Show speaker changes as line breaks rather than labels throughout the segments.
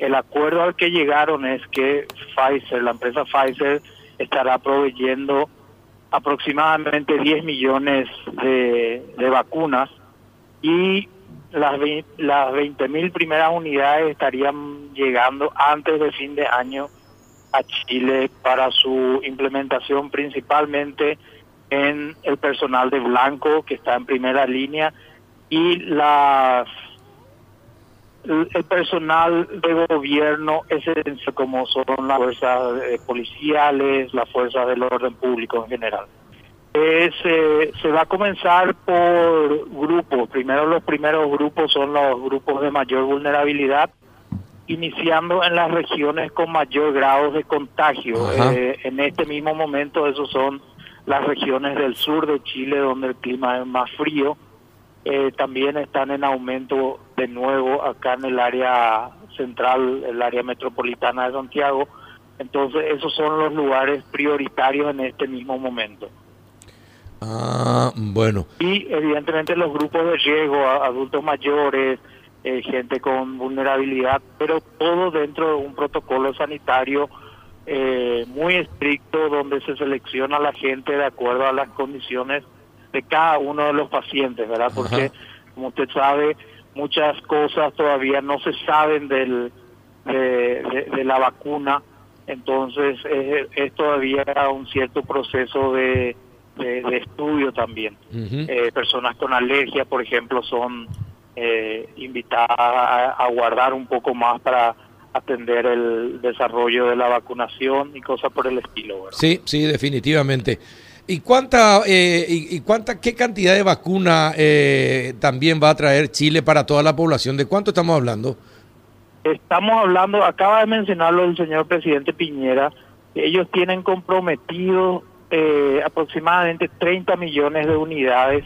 el acuerdo al que llegaron es que Pfizer, la empresa Pfizer, estará proveyendo aproximadamente 10 millones de, vacunas y las, las 20 mil primeras unidades estarían llegando antes de fin de año a Chile para su implementación principalmente en el personal de blanco que está en primera línea y las el personal de gobierno esencial como son las fuerzas eh, policiales, las fuerzas del orden público en general. Es, eh, se va a comenzar por grupos. Primero los primeros grupos son los grupos de mayor vulnerabilidad, iniciando en las regiones con mayor grado de contagio. Eh, en este mismo momento esos son las regiones del sur de Chile donde el clima es más frío. Eh, también están en aumento de nuevo acá en el área central, el área metropolitana de Santiago. Entonces esos son los lugares prioritarios en este mismo momento.
Ah, bueno.
Y evidentemente los grupos de riesgo, adultos mayores, eh, gente con vulnerabilidad, pero todo dentro de un protocolo sanitario eh, muy estricto donde se selecciona a la gente de acuerdo a las condiciones de cada uno de los pacientes, ¿verdad? Porque,
Ajá.
como usted sabe, muchas cosas todavía no se saben del, de, de- de la vacuna, entonces es, es todavía un cierto proceso de, de- estudio también. Eh, personas con alergia, por ejemplo, son eh, invitadas a, a guardar un poco más para atender el desarrollo de la vacunación y cosas por el estilo. ¿verdad?
Sí, sí, definitivamente. ¿Y cuánta, eh, y, y cuánta, qué cantidad de vacuna eh, también va a traer Chile para toda la población? ¿De cuánto estamos hablando?
Estamos hablando, acaba de mencionarlo el señor presidente Piñera, que ellos tienen comprometido eh, aproximadamente 30 millones de unidades,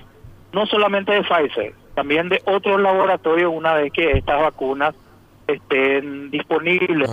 no solamente de Pfizer, también de otros laboratorios una vez que estas vacunas estén disponibles.